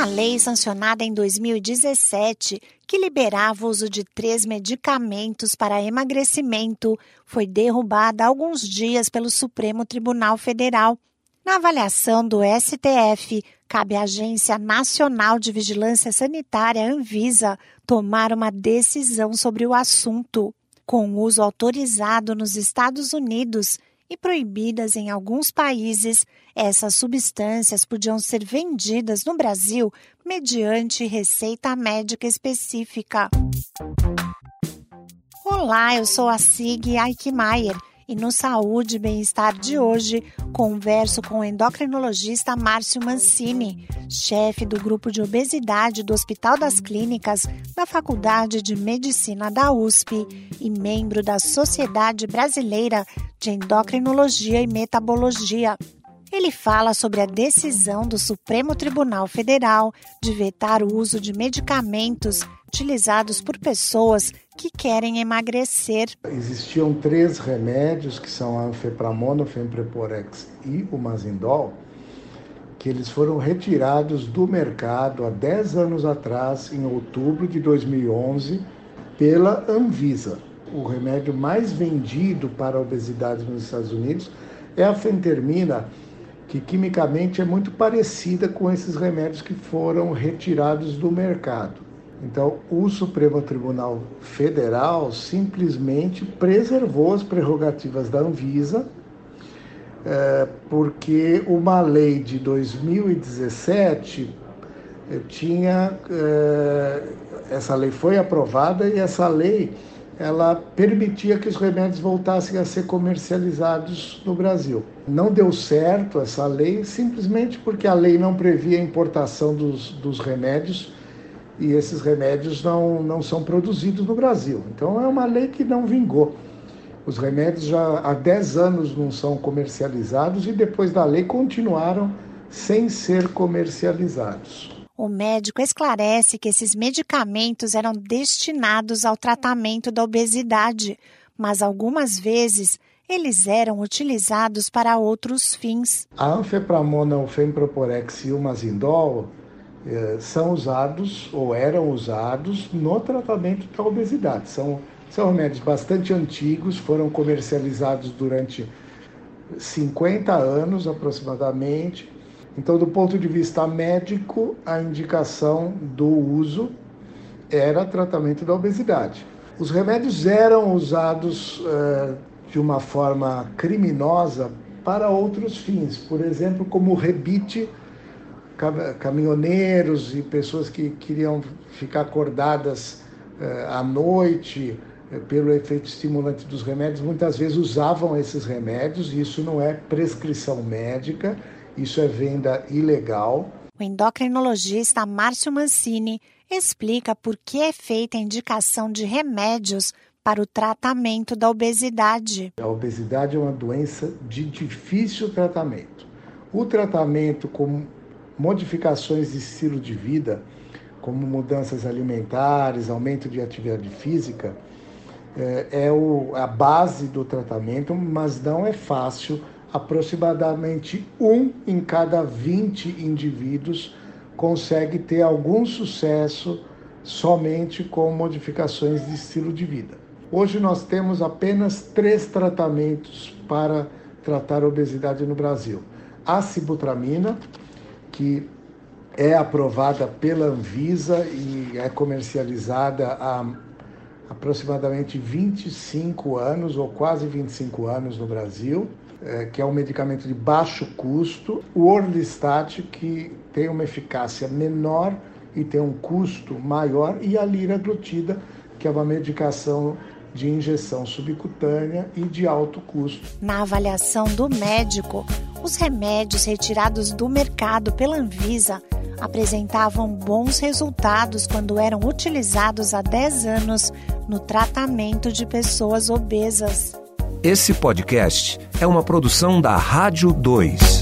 Uma lei sancionada em 2017 que liberava o uso de três medicamentos para emagrecimento foi derrubada há alguns dias pelo Supremo Tribunal Federal. Na avaliação do STF, cabe à Agência Nacional de Vigilância Sanitária, Anvisa, tomar uma decisão sobre o assunto. Com uso autorizado nos Estados Unidos e proibidas em alguns países, essas substâncias podiam ser vendidas no Brasil mediante receita médica específica. Olá, eu sou a Sig Aikmaier e no Saúde e Bem-Estar de hoje converso com o endocrinologista Márcio Mancini, chefe do grupo de obesidade do Hospital das Clínicas da Faculdade de Medicina da USP e membro da Sociedade Brasileira de Endocrinologia e Metabologia. Ele fala sobre a decisão do Supremo Tribunal Federal de vetar o uso de medicamentos utilizados por pessoas que querem emagrecer. Existiam três remédios, que são a anfepramona, o fempreporex e o mazindol, que eles foram retirados do mercado há 10 anos atrás, em outubro de 2011, pela Anvisa. O remédio mais vendido para a obesidade nos Estados Unidos é a fentermina, que quimicamente é muito parecida com esses remédios que foram retirados do mercado. Então, o Supremo Tribunal Federal simplesmente preservou as prerrogativas da Anvisa, é, porque uma lei de 2017 é, tinha. É, essa lei foi aprovada e essa lei ela permitia que os remédios voltassem a ser comercializados no Brasil. Não deu certo essa lei simplesmente porque a lei não previa a importação dos, dos remédios e esses remédios não, não são produzidos no Brasil. Então é uma lei que não vingou. Os remédios já há 10 anos não são comercializados e depois da lei continuaram sem ser comercializados. O médico esclarece que esses medicamentos eram destinados ao tratamento da obesidade, mas algumas vezes eles eram utilizados para outros fins. A anfepramona, o femproporex e o mazindol eh, são usados ou eram usados no tratamento da obesidade. São, são remédios bastante antigos, foram comercializados durante 50 anos aproximadamente então, do ponto de vista médico, a indicação do uso era tratamento da obesidade. Os remédios eram usados eh, de uma forma criminosa para outros fins, por exemplo, como rebite, caminhoneiros e pessoas que queriam ficar acordadas eh, à noite eh, pelo efeito estimulante dos remédios, muitas vezes usavam esses remédios, e isso não é prescrição médica, isso é venda ilegal. O endocrinologista Márcio Mancini explica por que é feita a indicação de remédios para o tratamento da obesidade. A obesidade é uma doença de difícil tratamento. O tratamento com modificações de estilo de vida, como mudanças alimentares, aumento de atividade física, é, é a base do tratamento, mas não é fácil aproximadamente um em cada 20 indivíduos consegue ter algum sucesso somente com modificações de estilo de vida. Hoje nós temos apenas três tratamentos para tratar a obesidade no Brasil: a sibutramina, que é aprovada pela Anvisa e é comercializada há aproximadamente 25 anos ou quase 25 anos no Brasil é, que é um medicamento de baixo custo, o Orlistat, que tem uma eficácia menor e tem um custo maior, e a liraglutida, que é uma medicação de injeção subcutânea e de alto custo. Na avaliação do médico, os remédios retirados do mercado pela Anvisa apresentavam bons resultados quando eram utilizados há 10 anos no tratamento de pessoas obesas. Esse podcast é uma produção da Rádio 2.